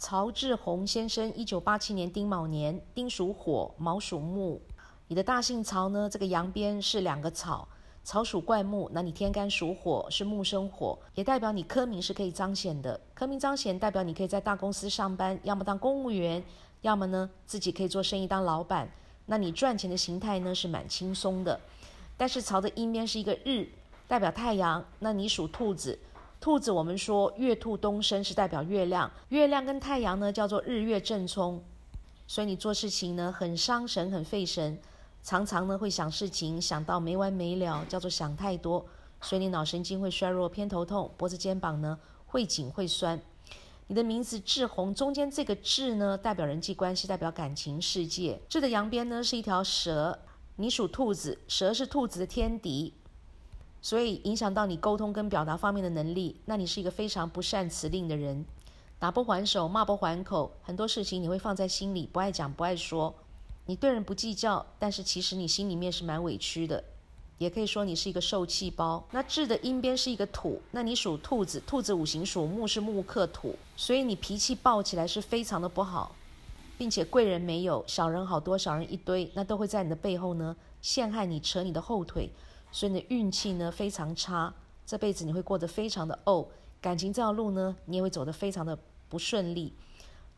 曹志宏先生，一九八七年丁卯年，丁属火，卯属木。你的大姓曹呢？这个阳边是两个草，草属怪木，那你天干属火，是木生火，也代表你科名是可以彰显的。科名彰显，代表你可以在大公司上班，要么当公务员，要么呢自己可以做生意当老板。那你赚钱的形态呢是蛮轻松的。但是曹的阴边是一个日，代表太阳，那你属兔子。兔子，我们说月兔东升是代表月亮，月亮跟太阳呢叫做日月正冲，所以你做事情呢很伤神，很费神，常常呢会想事情想到没完没了，叫做想太多，所以你脑神经会衰弱，偏头痛，脖子肩膀呢会紧会酸。你的名字志宏，中间这个志呢代表人际关系，代表感情世界。志的阳边呢是一条蛇，你属兔子，蛇是兔子的天敌。所以影响到你沟通跟表达方面的能力，那你是一个非常不善辞令的人，打不还手，骂不还口，很多事情你会放在心里，不爱讲不爱说。你对人不计较，但是其实你心里面是蛮委屈的，也可以说你是一个受气包。那智的阴边是一个土，那你属兔子，兔子五行属木，是木克土，所以你脾气暴起来是非常的不好，并且贵人没有，小人好多，小人一堆，那都会在你的背后呢陷害你，扯你的后腿。所以你的运气呢非常差，这辈子你会过得非常的怄，感情这条路呢你也会走得非常的不顺利。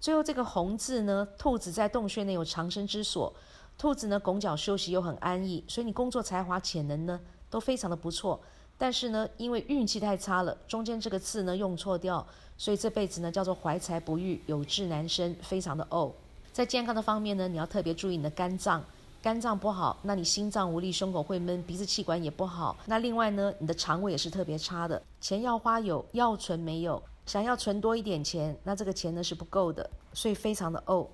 最后这个红字呢，兔子在洞穴内有长生之所，兔子呢拱脚休息又很安逸，所以你工作才华潜能呢都非常的不错。但是呢，因为运气太差了，中间这个字呢用错掉，所以这辈子呢叫做怀才不遇，有志难伸，非常的怄。在健康的方面呢，你要特别注意你的肝脏。肝脏不好，那你心脏无力，胸口会闷，鼻子气管也不好。那另外呢，你的肠胃也是特别差的。钱要花有，要存没有。想要存多一点钱，那这个钱呢是不够的，所以非常的怄。